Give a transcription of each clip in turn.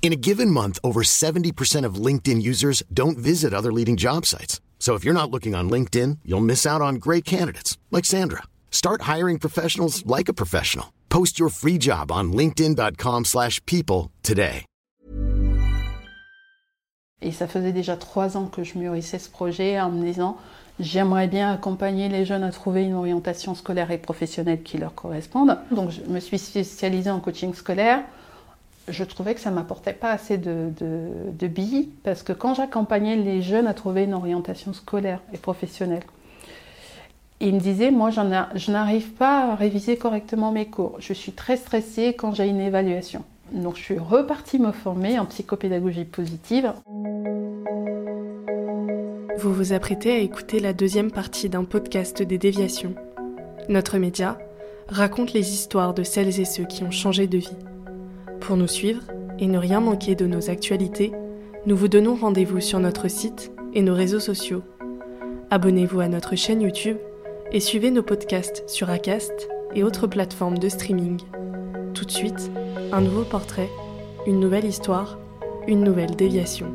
In a given month, over 70% of LinkedIn users don't visit other leading job sites. So if you're not looking on LinkedIn, you'll miss out on great candidates like Sandra. Start hiring professionals like a professional. Post your free job on linkedin.com/people today. Et ça faisait déjà trois ans que je mûrissais ce projet en me disant j'aimerais bien accompagner les jeunes à trouver une orientation scolaire et professionnelle qui leur corresponde. Donc je me suis spécialisée en coaching scolaire. Je trouvais que ça m'apportait pas assez de, de, billes parce que quand j'accompagnais les jeunes à trouver une orientation scolaire et professionnelle, ils me disaient, moi je n'arrive pas à réviser correctement mes cours. Je suis très stressée quand j'ai une évaluation. Donc je suis repartie me former en psychopédagogie positive. Vous vous apprêtez à écouter la deuxième partie d'un podcast des déviations. Notre média raconte les histoires de celles et ceux qui ont changé de vie. Pour nous suivre et ne rien manquer de nos actualités, nous vous donnons rendez-vous sur notre site et nos réseaux sociaux. Abonnez-vous à notre chaîne YouTube et suivez nos podcasts sur Acast et autres plateformes de streaming. Tout de suite, un nouveau portrait, une nouvelle histoire, une nouvelle déviation.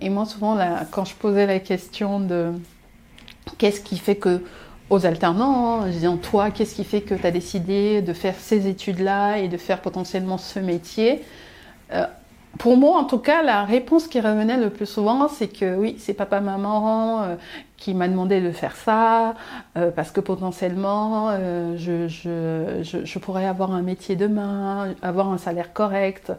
Et moi, souvent, quand je posais la question de qu'est-ce qui fait que, aux alternants, hein, je disais, toi, qu'est-ce qui fait que tu as décidé de faire ces études-là et de faire potentiellement ce métier? Euh, Pour moi, en tout cas, la réponse qui revenait le plus souvent, c'est que oui, c'est papa-maman euh, qui m'a demandé de faire ça, euh, parce que potentiellement, euh, je, je, je, je pourrais avoir un métier demain, avoir un salaire correct.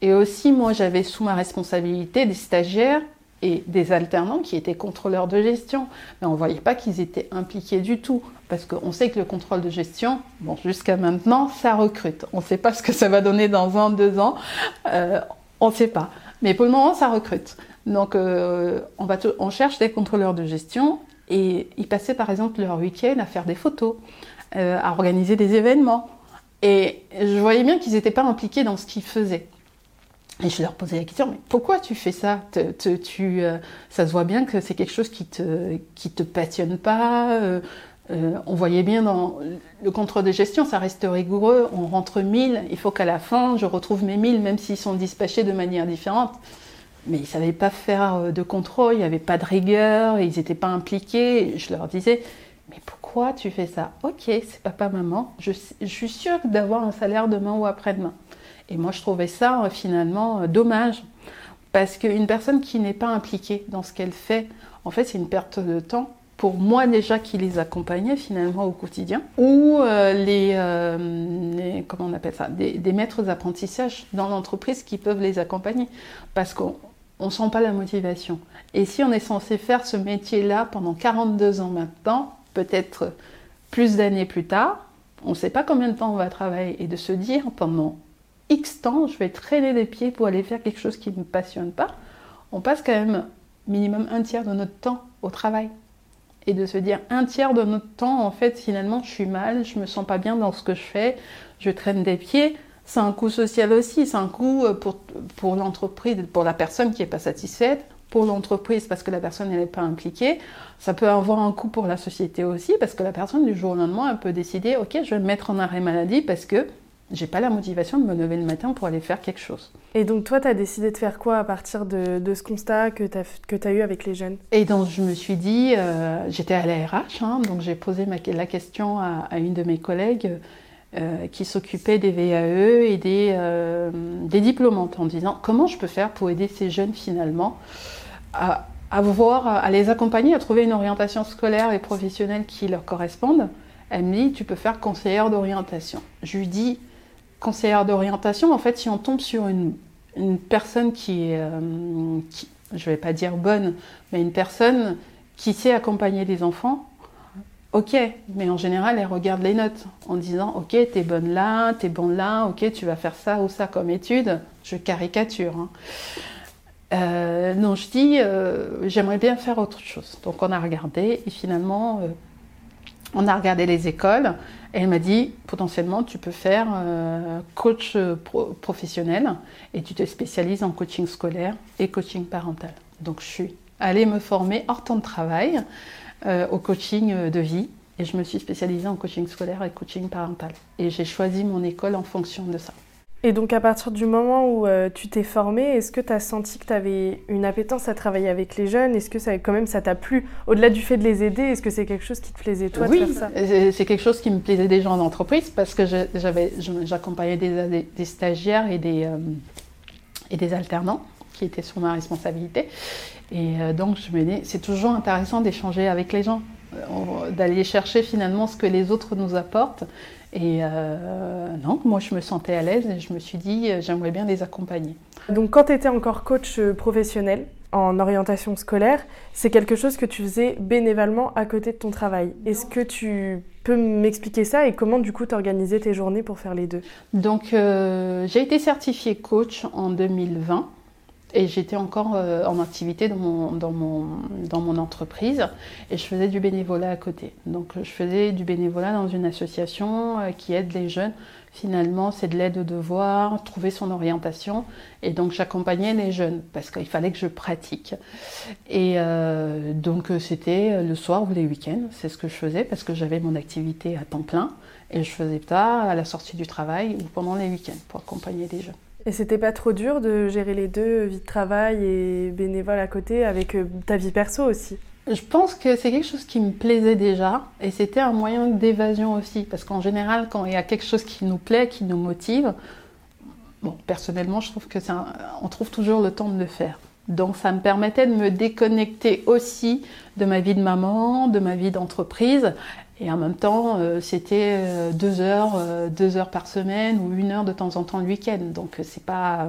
Et aussi, moi, j'avais sous ma responsabilité des stagiaires et des alternants qui étaient contrôleurs de gestion. Mais on ne voyait pas qu'ils étaient impliqués du tout. Parce qu'on sait que le contrôle de gestion, bon, jusqu'à maintenant, ça recrute. On ne sait pas ce que ça va donner dans un, deux ans. Euh, on ne sait pas. Mais pour le moment, ça recrute. Donc, euh, on, cherche des contrôleurs de gestion et ils passaient par exemple leur week-end à faire des photos, euh, à organiser des événements. Et je voyais bien qu'ils n'étaient pas impliqués dans ce qu'ils faisaient. Et je leur posais la question, mais pourquoi tu fais ça euh, Ça se voit bien que c'est quelque chose qui te, te passionne pas. euh, euh, on voyait bien dans le contrôle de gestion, ça reste rigoureux. On rentre 1000, il faut qu'à la fin, je retrouve mes 1000, même s'ils sont dispatchés de manière différente. Mais ils ne savaient pas faire de contrôle, il n'y avait pas de rigueur, ils n'étaient pas impliqués. Je leur disais, mais pourquoi tu fais ça? Ok, c'est papa, maman, je suis sûre d'avoir un salaire demain ou après-demain. Et moi, je trouvais ça euh, finalement euh, dommage. Parce qu'une personne qui n'est pas impliquée dans ce qu'elle fait, en fait, c'est une perte de temps. Pour moi déjà qui les accompagnait finalement au quotidien, ou euh, les, comment on appelle ça, des, des maîtres d'apprentissage dans l'entreprise qui peuvent les accompagner, parce qu'on on sent pas la motivation. Et si on est censé faire ce métier-là pendant 42 ans maintenant, peut-être plus d'années plus tard, on ne sait pas combien de temps on va travailler, et de se dire pendant X temps, je vais traîner les pieds pour aller faire quelque chose qui ne me passionne pas, on passe quand même minimum un tiers de notre temps au travail. Et de se dire un tiers de notre temps, en fait, finalement, je suis mal, je me sens pas bien dans ce que je fais, je traîne des pieds. C'est un coût social aussi, c'est un coût euh, pour, pour l'entreprise, pour la personne qui n'est pas satisfaite, pour l'entreprise parce que la personne n'est pas impliquée. Ça peut avoir un coût pour la société aussi parce que la personne du jour au lendemain, elle peut décider, ok, je vais me mettre en arrêt maladie parce que j'ai pas la motivation de me lever le matin pour aller faire quelque chose. Et donc toi, tu as décidé de faire quoi à partir de, de ce constat que tu as, as eu avec les jeunes? Et donc je me suis dit, euh, j'étais à la RH, hein, donc j'ai posé ma- la question à, à une de mes collègues euh, qui s'occupait des VAE et des, euh, des diplômantes en disant comment je peux faire pour aider ces jeunes finalement à, à voir, à les accompagner, à trouver une orientation scolaire et professionnelle qui leur corresponde? Elle me dit, tu peux faire conseillère d'orientation. Je lui dis, conseillère d'orientation, en fait, si on tombe sur une, une personne qui est, euh, je ne vais pas dire bonne, mais une personne qui sait accompagner les enfants, Ok, mais en général, elles regardent les notes en disant Ok, t'es bonne là, t'es bon là, ok, tu vas faire ça ou ça comme étude. Je caricature. Hein. Euh, non, je dis euh, J'aimerais bien faire autre chose. Donc on a regardé et finalement, on a regardé les écoles elle m'a dit Potentiellement, tu peux faire coach professionnel et tu te spécialises en coaching scolaire et coaching parental. Donc je suis allée me former hors temps de travail. Euh, au coaching euh, de vie et je me suis spécialisée en coaching scolaire et coaching parental. Et j'ai choisi mon école en fonction de ça. Et donc à partir du moment où euh, tu t'es formée, est-ce que tu as senti que tu avais une appétence à travailler avec les jeunes? Est-ce que ça, quand même ça t'a plu? Au-delà du fait de les aider, est-ce que c'est quelque chose qui te plaisait toi oui, de faire ça? c'est quelque chose qui me plaisait déjà en entreprise parce que j'accompagnais des, des, stagiaires et des, et des alternants qui étaient sous ma responsabilité. Et euh, donc, je me dis, c'est toujours intéressant d'échanger avec les gens, euh, d'aller chercher finalement ce que les autres nous apportent. Et euh, non, moi, je me sentais à l'aise et je me suis dit, j'aimerais bien les accompagner. Donc, quand tu étais encore coach professionnel en orientation scolaire, c'est quelque chose que tu faisais bénévolement à côté de ton travail. Est-ce que tu peux m'expliquer ça et comment, du coup, tu organisais tes journées pour faire les deux? Donc, j'ai été certifiée coach en 2020. Et j'étais encore euh, en activité dans mon, dans, entreprise et je faisais du bénévolat à côté. Donc je faisais du bénévolat dans une association euh, qui aide les jeunes. Finalement, c'est de l'aide au devoir, trouver son orientation. Et donc j'accompagnais les jeunes parce qu'il fallait que je pratique. Et euh, donc c'était le soir ou les week-ends, c'est ce que je faisais parce que j'avais mon activité à temps plein. Et je faisais ça à la sortie du travail ou pendant les week-ends pour accompagner les jeunes. Et c'était pas trop dur de gérer les deux, vie de travail et bénévole à côté, avec euh, ta vie perso aussi je pense que c'est quelque chose qui me plaisait déjà et c'était un moyen d'évasion aussi parce qu'en général quand il y a quelque chose qui nous plaît, qui nous motive, bon personnellement je trouve que c'est on trouve toujours le temps de le faire. Donc ça me permettait de me déconnecter aussi de ma vie de maman, de ma vie d'entreprise et en même temps, euh, c'était euh, deux heures, euh, deux heures par semaine ou une heure de temps en temps le week-end. Donc c'est pas,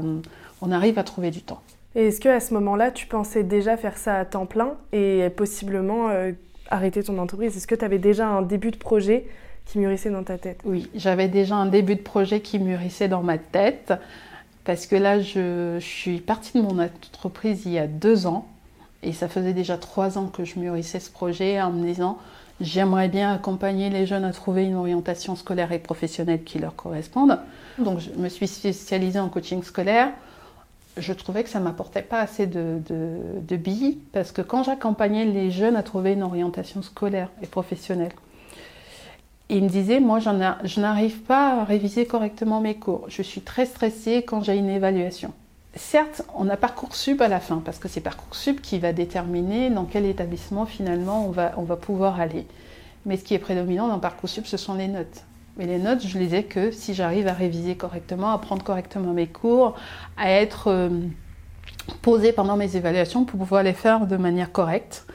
on arrive à trouver du temps. Et est-ce que à ce moment-là, tu pensais déjà faire ça à temps plein et possiblement arrêter ton entreprise? Est-ce que tu avais déjà un début de projet qui mûrissait dans ta tête? Oui, j'avais déjà un début de projet qui mûrissait dans ma tête parce que là, je, je suis partie de mon entreprise il y a deux ans et ça faisait déjà trois ans que je mûrissais ce projet en me disant J'aimerais bien accompagner les jeunes à trouver une orientation scolaire et professionnelle qui leur corresponde. Donc je me suis spécialisée en coaching scolaire. Je trouvais que ça ne m'apportait pas assez de, de, billes parce que quand j'accompagnais les jeunes à trouver une orientation scolaire et professionnelle, ils me disaient, moi je n'arrive pas à réviser correctement mes cours. Je suis très stressée quand j'ai une évaluation. Certes, on a Parcoursup à la fin, parce que c'est Parcoursup qui va déterminer dans quel établissement finalement on va, pouvoir aller. Mais ce qui est prédominant dans Parcoursup, ce sont les notes. Mais les notes, je les ai que si j'arrive à réviser correctement, à prendre correctement mes cours, à être euh, posée pendant mes évaluations pour pouvoir les faire de manière correcte.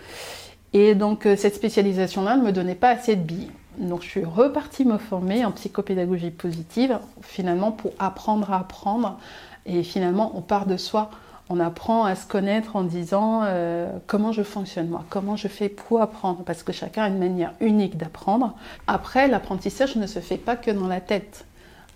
Et donc euh, cette spécialisation-là ne me donnait pas assez de billes. Donc je suis repartie me former en psychopédagogie positive, finalement pour apprendre à apprendre, et finalement, on part de soi. On apprend à se connaître en disant euh, comment je fonctionne moi, comment je fais pour apprendre, parce que chacun a une manière unique d'apprendre. Après, l'apprentissage ne se fait pas que dans la tête.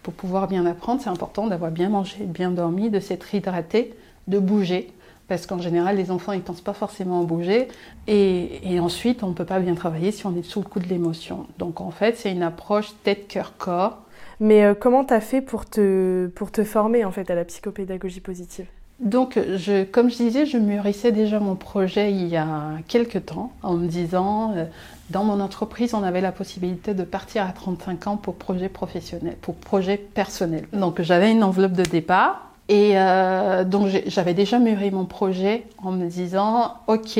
Pour pouvoir bien apprendre, c'est important d'avoir bien mangé, bien dormi, de s'être hydraté, de bouger, parce qu'en général, les enfants, ils ne pensent pas forcément à bouger. Et, ensuite, on ne peut pas bien travailler si on est sous le coup de l'émotion. Donc en fait, c'est une approche tête, cœur, corps mais euh, comment tu as fait pour te, pour te former en fait à la psychopédagogie positive? Donc, je, comme je disais, je mûrissais déjà mon projet il y a quelques temps en me disant, euh, dans mon entreprise, on avait la possibilité de partir à 35 ans pour projet professionnel, pour projet personnel. Donc, j'avais une enveloppe de départ et euh, donc j'avais déjà mûri mon projet en me disant, ok,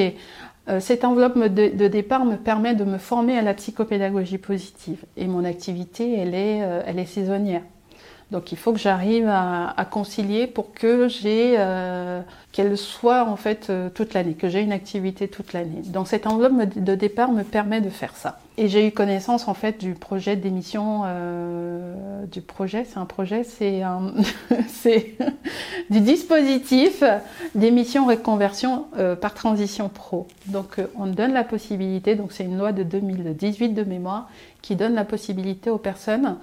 cette enveloppe de, départ me permet de me former à la psychopédagogie positive et mon activité, elle est, euh, elle est saisonnière. Donc il faut que j'arrive à, concilier pour que j'ai euh, qu'elle soit en fait euh, toute l'année, que j'ai une activité toute l'année. Donc cette enveloppe de départ me permet de faire ça. Et j'ai eu connaissance en fait du projet d'émission, euh, du projet, c'est un projet, c'est c'est du dispositif d'émission reconversion par transition pro. Donc on donne la possibilité, donc c'est une loi de 2018 de mémoire qui donne la possibilité aux personnes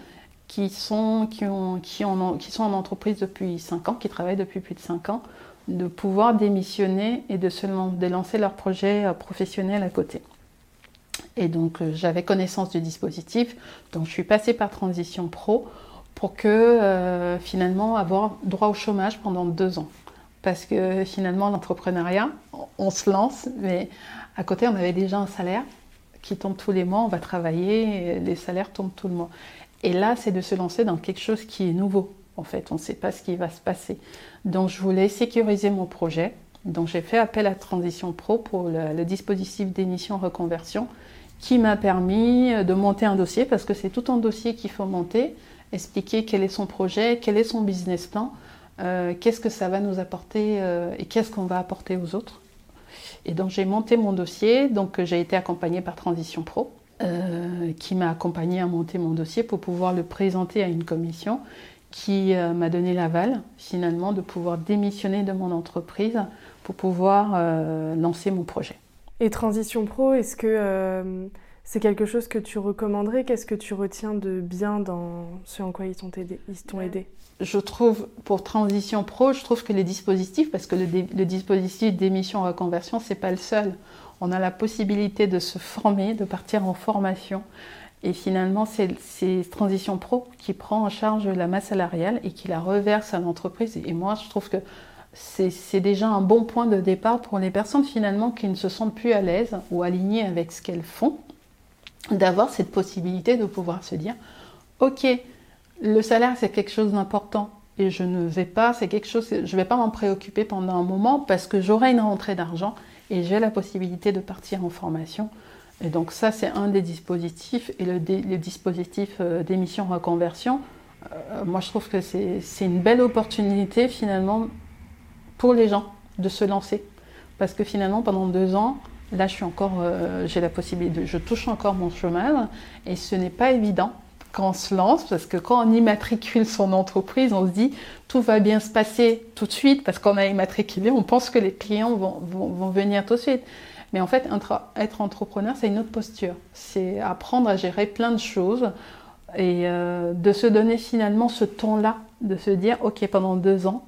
qui sont, qui, ont, qui, ont, qui sont en entreprise depuis 5 ans, qui travaillent depuis plus de 5 ans, de pouvoir démissionner et de, se, de lancer leur projet euh, professionnel à côté. Et donc euh, j'avais connaissance du dispositif, donc je suis passée par Transition Pro pour que euh, finalement avoir droit au chômage pendant deux ans. Parce que finalement l'entrepreneuriat, on se lance, mais à côté on avait déjà un salaire qui tombe tous les mois, on va travailler, les salaires tombent tous les mois. Et là, c'est de se lancer dans quelque chose qui est nouveau. En fait, on ne sait pas ce qui va se passer. Donc, je voulais sécuriser mon projet. Donc, j'ai fait appel à Transition Pro pour le, dispositif d'émission reconversion qui m'a permis de monter un dossier parce que c'est tout un dossier qu'il faut monter, expliquer quel est son projet, quel est son business plan, euh, qu'est-ce que ça va nous apporter euh, et qu'est-ce qu'on va apporter aux autres. Et donc j'ai monté mon dossier, donc j'ai été accompagnée par Transition Pro. Euh, qui m'a accompagné à monter mon dossier pour pouvoir le présenter à une commission qui euh, m'a donné l'aval finalement de pouvoir démissionner de mon entreprise pour pouvoir euh, lancer mon projet. Et Transition Pro, est-ce que c'est quelque chose que tu recommanderais? Qu'est-ce que tu retiens de bien dans ce en quoi ils t'ont aidé, aidé? Je trouve, pour Transition Pro, je trouve que les dispositifs, parce que le, le dispositif d'émission reconversion, c'est pas le seul on a la possibilité de se former, de partir en formation. Et finalement, c'est Transition Pro qui prend en charge la masse salariale et qui la reverse à l'entreprise. Et moi, je trouve que c'est déjà un bon point de départ pour les personnes finalement qui ne se sentent plus à l'aise ou alignées avec ce qu'elles font, d'avoir cette possibilité de pouvoir se dire, ok, le salaire c'est quelque chose d'important et je ne vais pas, c'est quelque chose, je vais pas m'en préoccuper pendant un moment parce que j'aurai une rentrée d'argent et j'ai la possibilité de partir en formation. Et donc ça, c'est un des dispositifs. Et le, dispositif euh, d'émission reconversion, euh, moi je trouve que c'est une belle opportunité finalement pour les gens de se lancer. Parce que finalement, pendant deux ans, là, je suis encore, euh, j'ai la possibilité, je touche encore mon chemin et ce n'est pas évident quand on se lance, parce que quand on immatricule son entreprise, on se dit tout va bien se passer tout de suite, parce qu'on a immatriculé, on pense que les clients vont, vont, venir tout de suite. Mais en fait, être entrepreneur, c'est une autre posture. C'est apprendre à gérer plein de choses et euh, de se donner finalement ce temps-là, de se dire, OK, pendant deux ans,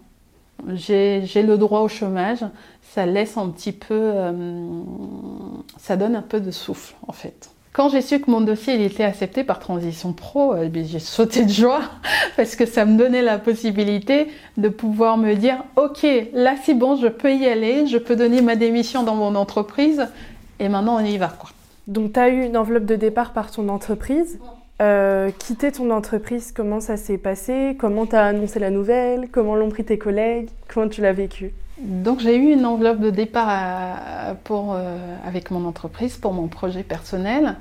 j'ai le droit au chômage, ça laisse un petit peu, euh, ça donne un peu de souffle en fait. Quand j'ai su que mon dossier il était accepté par Transition Pro, ben, j'ai sauté de joie parce que ça me donnait la possibilité de pouvoir me dire ok, là c'est bon, je peux y aller, je peux donner ma démission dans mon entreprise et maintenant on y va quoi. Donc tu as eu une enveloppe de départ par ton entreprise. Euh, quitter ton entreprise, comment ça s'est passé? Comment tu as annoncé la nouvelle? Comment l'ont pris tes collègues? Comment tu l'as vécu? Donc j'ai eu une enveloppe de départ pour, euh, avec mon entreprise pour mon projet personnel.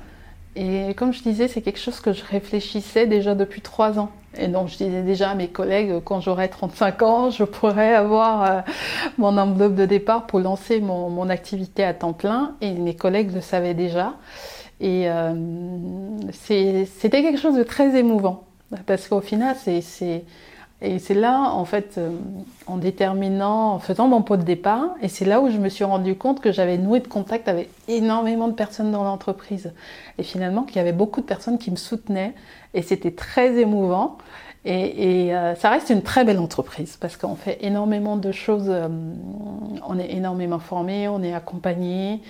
Et comme je disais, c'est quelque chose que je réfléchissais déjà depuis trois ans. Et donc je disais déjà à mes collègues, quand j'aurai 35 ans, je pourrais avoir euh, mon enveloppe de départ pour lancer mon, mon, activité à temps plein. Et mes collègues le savaient déjà. Et euh, c'était quelque chose de très émouvant. Parce qu'au final, c'est et c'est là, en fait, euh, en déterminant, en faisant mon pot de départ, et c'est là où je me suis rendu compte que j'avais noué de contact avec énormément de personnes dans l'entreprise. Et finalement, qu'il y avait beaucoup de personnes qui me soutenaient, et c'était très émouvant. Et, euh, ça reste une très belle entreprise parce qu'on fait énormément de choses. Euh, on est énormément formé, on est accompagné.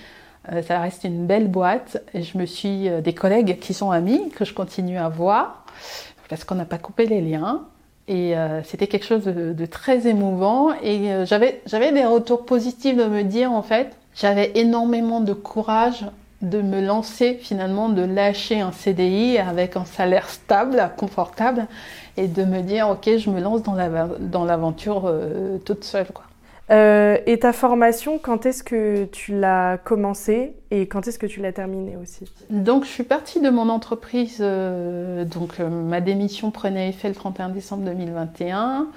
ça reste une belle boîte. Et je me suis des collègues qui sont amis que je continue à voir parce qu'on n'a pas coupé les liens. Et euh, c'était quelque chose de, très émouvant. Et euh, j'avais, des retours positifs de me dire, en fait, j'avais énormément de courage de me lancer finalement, de lâcher un CDI avec un salaire stable, confortable, et de me dire, ok, je me lance dans, la, dans l'aventure euh, toute seule. Quoi. Euh, et ta formation, quand est-ce que tu l'as commencée et quand est-ce que tu l'as terminée aussi? Donc, je suis partie de mon entreprise. Euh, donc, euh, ma démission prenait effet le 31 décembre 2021.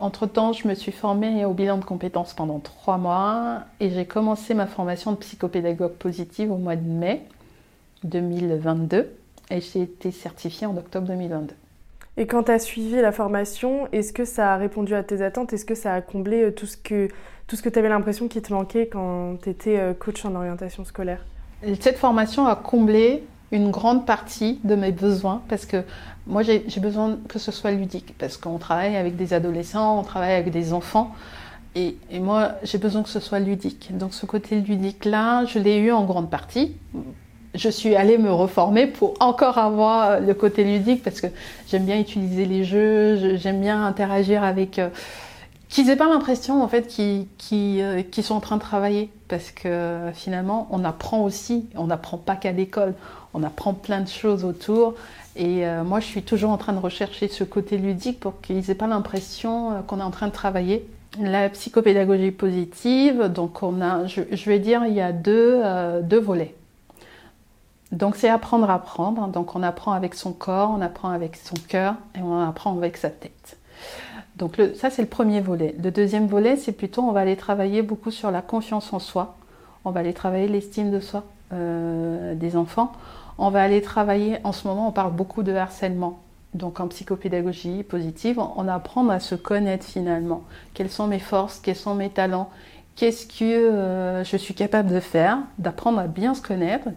Entre-temps, je me suis formée au bilan de compétences pendant trois mois et j'ai commencé ma formation de psychopédagogue positive au mois de mai 2022 et j'ai été certifiée en octobre 2022. Et quand tu as suivi la formation, est-ce que ça a répondu à tes attentes? Est-ce que ça a comblé euh, tout ce que, tu avais l'impression qui te manquait quand tu étais euh, coach en orientation scolaire? Cette formation a comblé une grande partie de mes besoins parce que moi j'ai besoin que ce soit ludique parce qu'on travaille avec des adolescents, on travaille avec des enfants et moi j'ai besoin que ce soit ludique. Donc ce côté ludique là, je l'ai eu en grande partie je suis allée me reformer pour encore avoir le côté ludique parce que j'aime bien utiliser les jeux, j'aime bien interagir avec. Euh, qu'ils aient pas l'impression en fait qu'ils euh, sont en train de travailler parce que finalement on apprend aussi, on n'apprend pas qu'à l'école, on apprend plein de choses autour. Et euh, moi je suis toujours en train de rechercher ce côté ludique pour qu'ils aient pas l'impression qu'on est en train de travailler. La psychopédagogie positive, donc on a, je, vais dire, il y a deux, deux volets. Donc c'est apprendre à apprendre. Donc on apprend avec son corps, on apprend avec son cœur et on apprend avec sa tête. Donc ça c'est le premier volet. Le deuxième volet c'est plutôt on va aller travailler beaucoup sur la confiance en soi. On va aller travailler l'estime de soi euh, des enfants. On va aller travailler, en ce moment on parle beaucoup de harcèlement. Donc en psychopédagogie positive, on apprend à se connaître finalement. Quelles sont mes forces, quels sont mes talents, qu'est-ce que euh, je suis capable de faire, d'apprendre à bien se connaître,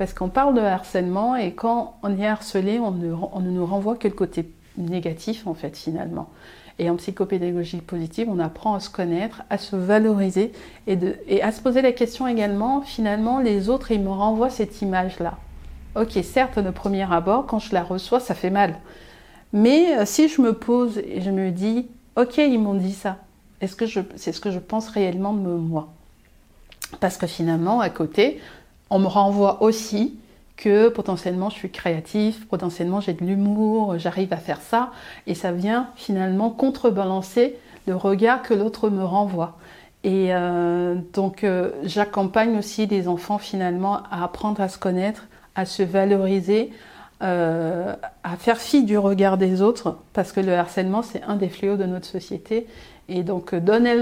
parce qu'on parle de harcèlement et quand on est harcelé, on ne, nous renvoie que le côté négatif en fait finalement. Et en psychopédagogie positive, on apprend à se connaître, à se valoriser et à se poser la question également, finalement, les autres, ils me renvoient cette image-là. Ok, certes, de premier abord, quand je la reçois, ça fait mal. Mais euh, si je me pose et je me dis, ok, ils m'ont dit ça, est-ce que c'est ce que je pense réellement de moi? Parce que finalement, à côté, on me renvoie aussi que potentiellement je suis créatif, potentiellement j'ai de l'humour, j'arrive à faire ça, et ça vient finalement contrebalancer le regard que l'autre me renvoie. Et euh, donc euh, j'accompagne aussi des enfants finalement à apprendre à se connaître, à se valoriser, euh, à faire fi du regard des autres, parce que le harcèlement c'est un des fléaux de notre société, et donc donner,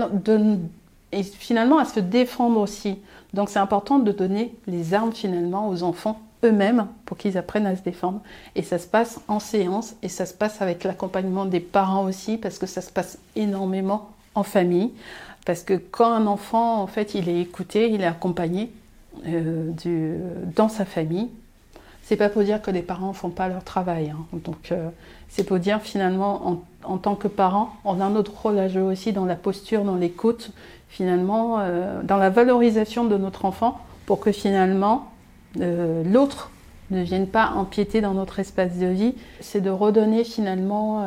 et finalement à se défendre aussi. Donc c'est important de donner les armes finalement aux enfants eux-mêmes pour qu'ils apprennent à se défendre. Et ça se passe en séance et ça se passe avec l'accompagnement des parents aussi parce que ça se passe énormément en famille. Parce que quand un enfant, en fait, il est écouté, il est accompagné euh, dans sa famille, c'est pas pour dire que les parents font pas leur travail. Hein. Donc euh, c'est pour dire finalement en, en, tant que parent, on a un autre rôle à jouer aussi dans la posture, dans l'écoute, finalement, euh, dans la valorisation de notre enfant pour que finalement euh, l'autre ne vienne pas empiéter dans notre espace de vie. C'est de redonner finalement,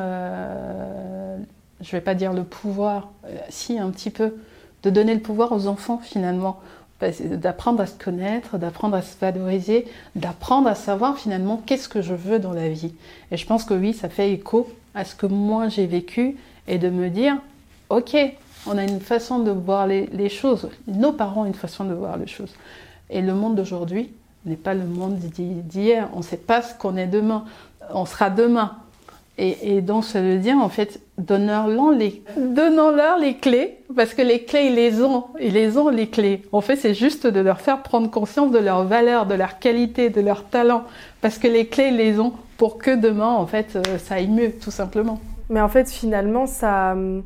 je vais pas dire le pouvoir, si un petit peu, de donner le pouvoir aux enfants finalement d'apprendre à se connaître, d'apprendre à se valoriser, d'apprendre à savoir finalement qu'est-ce que je veux dans la vie. Et je pense que oui, ça fait écho à ce que moi j'ai vécu et de me dire, ok, on a une façon de voir les, choses. Nos parents ont une façon de voir les choses. Et le monde d'aujourd'hui n'est pas le monde d'hier. On ne sait pas ce qu'on est demain. On sera demain. Et, donc, ça veut dire, en fait, donnons-leur les, donnons-leur les clés, parce que les clés, ils les ont. Ils les ont, les clés. En fait, c'est juste de leur faire prendre conscience de leur valeur, de leur qualité, de leur talent. Parce que les clés, ils les ont pour que demain, en fait, euh, ça aille mieux, tout simplement. Mais en fait, finalement, ça hum,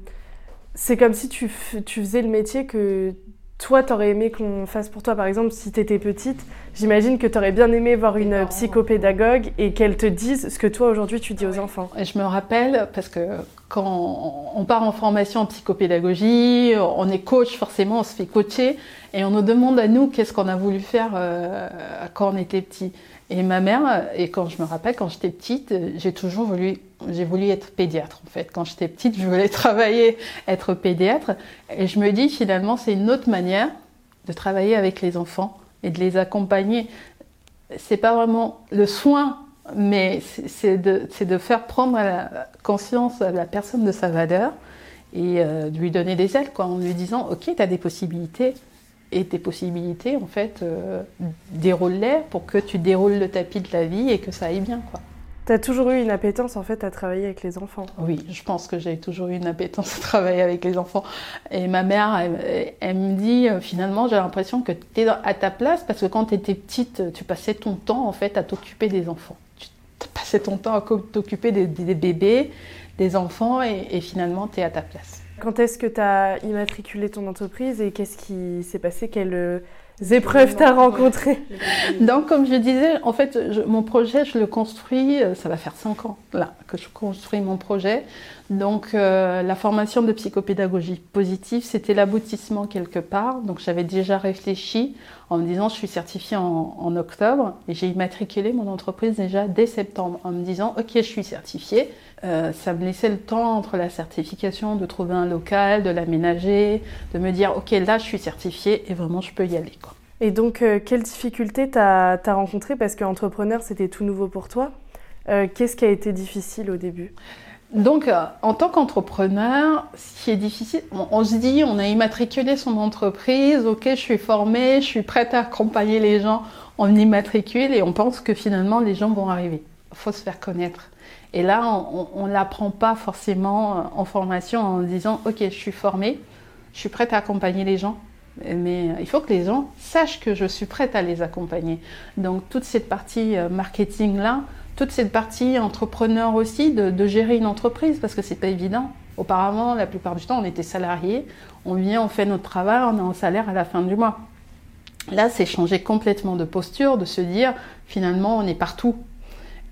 c'est comme si tu, tu, faisais le métier que toi, t'aurais aimé qu'on fasse pour toi. Par exemple, si t'étais petite, j'imagine que t'aurais bien aimé voir une psychopédagogue et qu'elle te dise ce que toi, aujourd'hui, tu dis aux enfants. Et je me rappelle, parce que quand on part en formation en psychopédagogie, on est coach, forcément, on se fait coacher, et on nous demande à nous qu'est-ce qu'on a voulu faire euh, quand on était petit. Et ma mère, et quand je me rappelle, quand j'étais petite, j'ai toujours voulu, j'ai voulu être pédiatre en fait. Quand j'étais petite, je voulais travailler, être pédiatre. Et je me dis finalement, c'est une autre manière de travailler avec les enfants et de les accompagner. C'est pas vraiment le soin, mais c'est de, faire prendre conscience à la personne de sa valeur et euh, de lui donner des ailes, quoi, en lui disant Ok, tu as des possibilités, et tes possibilités, en fait, euh, déroule-les pour que tu déroules le tapis de la vie et que ça aille bien, quoi. Tu as toujours eu une appétence en fait à travailler avec les enfants. Oui, je pense que j'ai toujours eu une appétence à travailler avec les enfants. Et ma mère, elle, me dit euh, finalement, j'ai l'impression que tu es à ta place parce que quand tu étais petite, tu passais ton temps en fait à t'occuper des enfants. Tu passais ton temps à t'occuper des, bébés, des enfants et, et finalement tu es à ta place. Quand est-ce que tu as immatriculé ton entreprise et qu'est-ce qui s'est passé? Quelle épreuves t'as rencontrées Donc, comme je disais, en fait, mon projet, je le construis, euh, ça va faire cinq ans là que je construis mon projet. Donc, euh, la formation de psychopédagogie positive, c'était l'aboutissement quelque part. Donc, j'avais déjà réfléchi en me disant, je suis certifiée en, octobre et j'ai immatriculé mon entreprise déjà dès septembre en me disant, ok, je suis certifiée. Euh, ça me laissait le temps entre la certification de trouver un local, de l'aménager, de me dire, ok, là, je suis certifiée et vraiment, je peux y aller. Et donc, euh, quelles difficultés tu as, rencontrées? Parce qu'entrepreneur, c'était tout nouveau pour toi. Qu'est-ce qui a été difficile au début? Donc, en tant qu'entrepreneur, ce qui est difficile, on, se dit, on a immatriculé son entreprise, ok, je suis formée, je suis prête à accompagner les gens, on immatricule et on pense que finalement les gens vont arriver. Il faut se faire connaître. Et là, on ne l'apprend pas forcément euh, en formation en disant Ok, je suis formée, je suis prête à accompagner les gens, mais euh, il faut que les gens sachent que je suis prête à les accompagner. Donc, toute cette partie euh, marketing-là, toute cette partie entrepreneur aussi, de, gérer une entreprise, parce que c'est pas évident. Auparavant, la plupart du temps, on était salarié, on vient, on fait notre travail, on a un salaire à la fin du mois. Là, c'est changer complètement de posture, de se dire finalement, on est partout.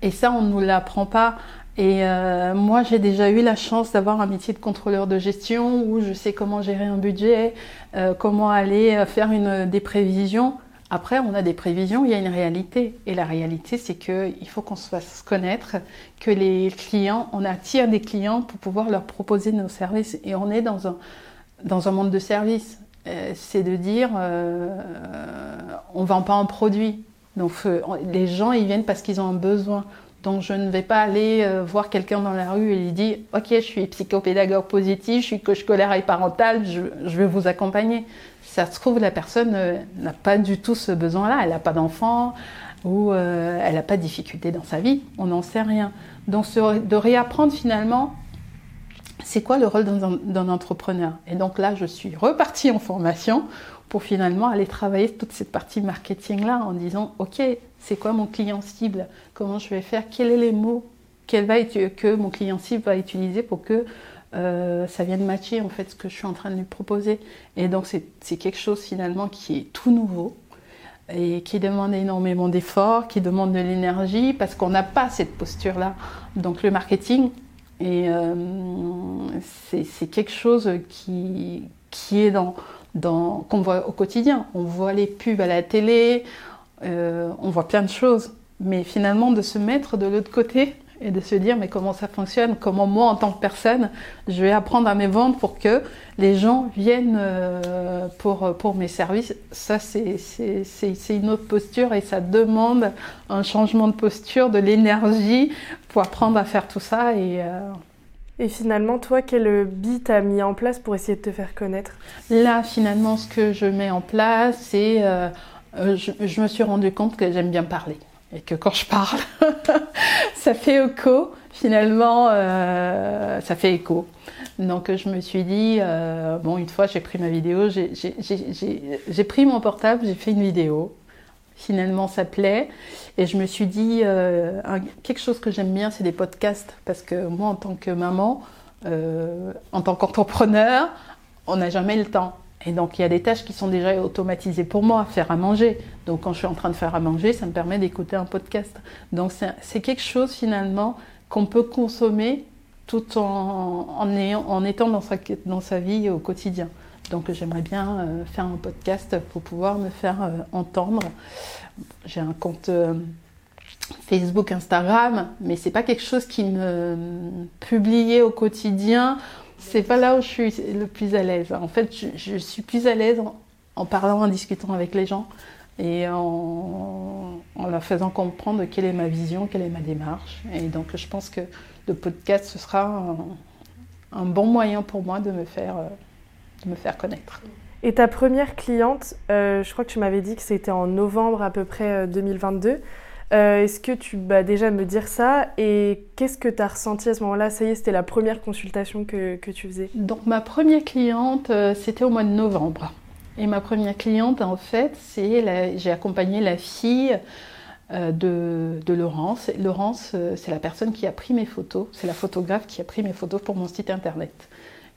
Et ça, on ne nous l'apprend pas. Et euh, moi, j'ai déjà eu la chance d'avoir un métier de contrôleur de gestion où je sais comment gérer un budget, euh, comment aller euh, faire une, des prévisions. Après, on a des prévisions, il y a une réalité. Et la réalité, c'est qu'il faut qu'on se fasse connaître, que les clients, on attire des clients pour pouvoir leur proposer nos services. Et on est dans un, dans un monde de services. c'est de dire, on ne vend pas un produit, donc les gens, ils viennent parce qu'ils ont un besoin. Donc je ne vais pas aller euh, voir quelqu'un dans la rue et lui dire Ok, je suis psychopédagogue positif, je suis coach scolaire et parental, je, vais vous accompagner. Ça se trouve, la personne euh, n'a pas du tout ce besoin-là, elle n'a pas d'enfant ou euh, elle n'a pas de difficulté dans sa vie, on n'en sait rien. Donc de réapprendre finalement c'est quoi le rôle d'un entrepreneur? Et donc là, je suis repartie en formation pour finalement aller travailler toute cette partie marketing-là en disant, OK, c'est quoi mon client cible? Comment je vais faire? Quels sont les mots que mon client cible va utiliser pour que euh, ça vienne matcher en fait ce que je suis en train de lui proposer Et donc c'est quelque chose finalement qui est tout nouveau et qui demande énormément d'efforts, qui demande de l'énergie parce qu'on n'a pas cette posture-là. Donc le marketing, et euh, c'est quelque chose qui, qui est dans, dans qu'on voit au quotidien. On voit les pubs à la télé, euh, on voit plein de choses. Mais finalement, de se mettre de l'autre côté et de se dire mais comment ça fonctionne, comment moi en tant que personne je vais apprendre à mes ventes pour que les gens viennent euh, pour, pour mes services, ça c'est une autre posture et ça demande un changement de posture, de l'énergie pour apprendre à faire tout ça et euh, et finalement, toi, quel bit as mis en place pour essayer de te faire connaître? Là, finalement, ce que je mets en place, c'est. Euh, je, je, me suis rendu compte que j'aime bien parler et que quand je parle, ça fait écho. Finalement, euh, ça fait écho. Donc je me suis dit, euh, bon, une fois j'ai pris ma vidéo, j'ai pris mon portable, j'ai fait une vidéo. Finalement, ça plaît. Et je me suis dit, euh, quelque chose que j'aime bien, c'est des podcasts. Parce que moi, en tant que maman, en tant qu'entrepreneur, on n'a jamais le temps. Et donc il y a des tâches qui sont déjà automatisées pour moi, faire à manger. Donc quand je suis en train de faire à manger, ça me permet d'écouter un podcast. Donc c'est quelque chose finalement qu'on peut consommer tout en, en, étant dans sa, vie au quotidien. Donc j'aimerais bien euh, faire un podcast pour pouvoir me faire euh, entendre. J'ai un compte euh, Facebook, Instagram, mais c'est pas quelque chose qui me publiait au quotidien c'est pas là où je suis le plus à l'aise. En fait, je, suis plus à l'aise en, parlant, en discutant avec les gens et en, leur faisant comprendre quelle est ma vision, quelle est ma démarche. Et donc, je pense que le podcast, ce sera un bon moyen pour moi de me faire, de me faire connaître. Et ta première cliente, je crois que tu m'avais dit que c'était en novembre à peu près 2022. Est-ce que tu vas déjà me dire ça Et qu'est-ce que tu as ressenti à ce moment-là? Ça y est, c'était la première consultation que, que, tu faisais Donc ma première cliente, c'était au mois de novembre. Et ma première cliente, en fait, c'est j'ai accompagné la fille euh, de, de, Laurence. Laurence, euh, c'est la personne qui a pris mes photos, c'est la photographe qui a pris mes photos pour mon site internet.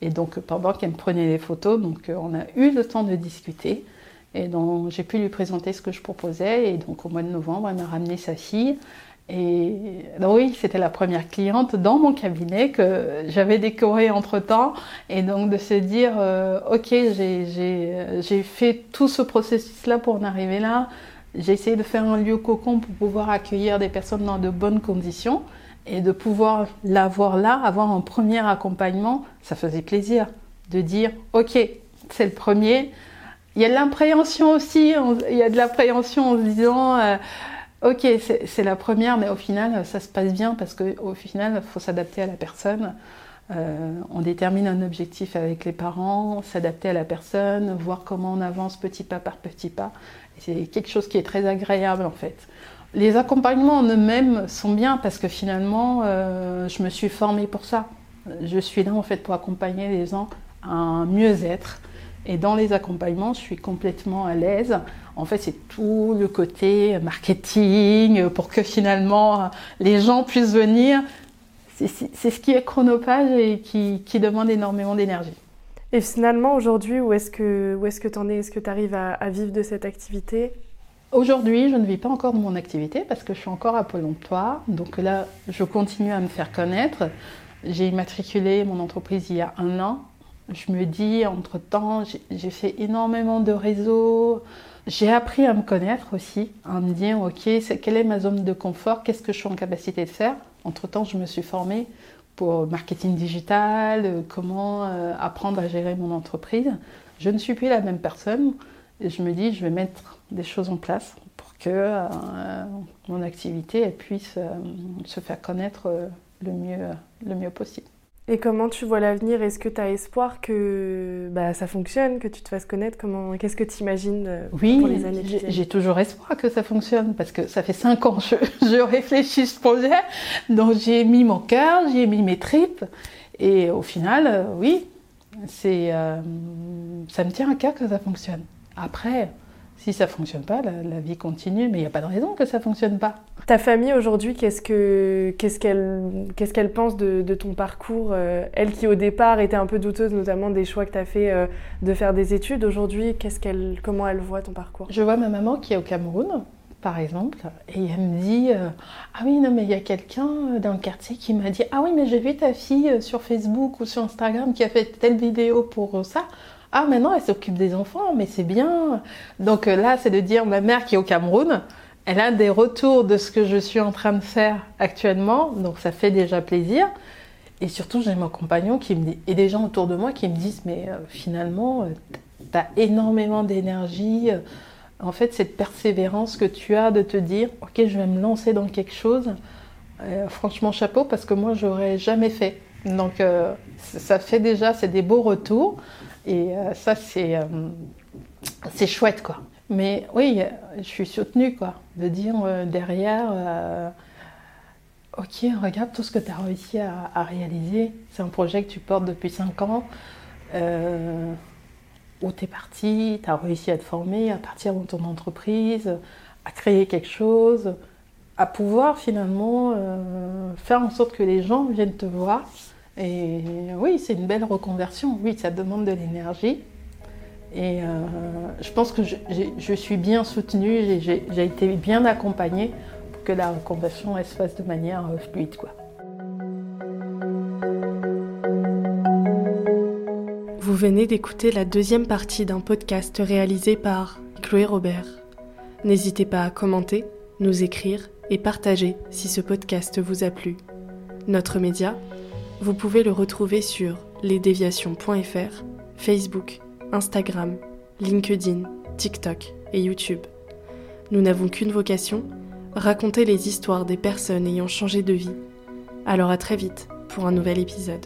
Et donc pendant qu'elle me prenait les photos, donc euh, on a eu le temps de discuter. Et donc j'ai pu lui présenter ce que je proposais. Et donc au mois de novembre, elle m'a ramené sa fille. Et oui, c'était la première cliente dans mon cabinet que j'avais décoré entre-temps. Et donc de se dire, euh, ok, j'ai fait tout ce processus-là pour en arriver là. J'ai essayé de faire un lieu cocon pour pouvoir accueillir des personnes dans de bonnes conditions. Et de pouvoir l'avoir là, avoir un premier accompagnement, ça faisait plaisir. De dire, ok, c'est le premier. Il y a de l'appréhension aussi, il y a de l'appréhension en se disant... Euh, Ok, c'est la première, mais au final, ça se passe bien parce qu'au final, il faut s'adapter à la personne. Euh, on détermine un objectif avec les parents, s'adapter à la personne, voir comment on avance petit pas par petit pas. C'est quelque chose qui est très agréable en fait. Les accompagnements en eux-mêmes sont bien parce que finalement, euh, je me suis formée pour ça. Je suis là en fait pour accompagner les gens à un mieux-être. Et dans les accompagnements, je suis complètement à l'aise en fait, c'est tout le côté marketing pour que finalement les gens puissent venir. C'est ce qui est chronophage et qui, demande énormément d'énergie. Et finalement, aujourd'hui, où est-ce que tu en es? Est-ce que tu arrives à, vivre de cette activité? Aujourd'hui, je ne vis pas encore de mon activité parce que je suis encore à Pôle emploi. Donc là, je continue à me faire connaître. J'ai immatriculé mon entreprise il y a un an. Je me dis, entre-temps, j'ai fait énormément de réseaux. J'ai appris à me connaître aussi, à me dire, ok, quelle est ma zone de confort, qu'est-ce que je suis en capacité de faire? Entre-temps, je me suis formée pour marketing digital, euh, comment euh, apprendre à gérer mon entreprise. Je ne suis plus la même personne et je me dis, je vais mettre des choses en place pour que euh, mon activité puisse se faire connaître le mieux, le mieux possible. Et comment tu vois l'avenir? Est-ce que tu as espoir que bah, ça fonctionne, que tu te fasses connaître? Comment... Qu'est-ce que tu imagines euh, pour les années Oui, j'ai toujours espoir que ça fonctionne parce que ça fait cinq ans que je, je réfléchis ce projet. Donc j'ai mis mon cœur, j'ai mis mes tripes. Et au final, euh, oui, c'est, euh, ça me tient à cœur que ça fonctionne. Après, si ça fonctionne pas, la, vie continue, mais il n'y a pas de raison que ça fonctionne pas. Ta famille aujourd'hui, qu'est-ce que qu'est-ce qu'elle qu'est-ce qu'elle pense de, ton parcours euh, Elle qui au départ était un peu douteuse, notamment des choix que tu as fait euh, de faire des études. Aujourd'hui, qu'est-ce qu'elle comment elle voit ton parcours? Je vois ma maman qui est au Cameroun, par exemple, et elle me dit euh, ah oui non mais il y a quelqu'un dans le quartier qui m'a dit ah oui mais j'ai vu ta fille sur Facebook ou sur Instagram qui a fait telle vidéo pour ça. Ah, maintenant, elle s'occupe des enfants, mais c'est bien. Donc euh, là, c'est de dire ma mère qui est au Cameroun, elle a des retours de ce que je suis en train de faire actuellement, donc ça fait déjà plaisir. Et surtout, j'ai mon compagnon qui me et des gens autour de moi qui me disent, mais euh, finalement, euh, tu as énormément d'énergie. en fait, cette persévérance que tu as de te dire, ok, je vais me lancer dans quelque chose. franchement, chapeau, parce que moi, j'aurais jamais fait. Donc, ça fait déjà, c'est des beaux retours. Et euh, ça, c'est, euh, c'est chouette, quoi. Mais oui, je suis soutenue, quoi, de dire euh, derrière, ok, regarde tout ce que tu as réussi à, réaliser. C'est un projet que tu portes depuis 5 ans, où tu es parti, tu as réussi à te former, à partir dans ton entreprise, à créer quelque chose, à pouvoir finalement faire en sorte que les gens viennent te voir et oui, c'est une belle reconversion. Oui, ça demande de l'énergie. Et euh, je pense que je, suis bien soutenue, j'ai été bien accompagnée pour que la reconversion se fasse de manière euh, fluide. Vous venez d'écouter la deuxième partie d'un podcast réalisé par Chloé Robert. N'hésitez pas à commenter, nous écrire et partager si ce podcast vous a plu. Notre média vous pouvez le retrouver sur lesdéviations.fr, Facebook, Instagram, LinkedIn, TikTok et YouTube. Nous n'avons qu'une vocation, raconter les histoires des personnes ayant changé de vie. Alors à très vite pour un nouvel épisode.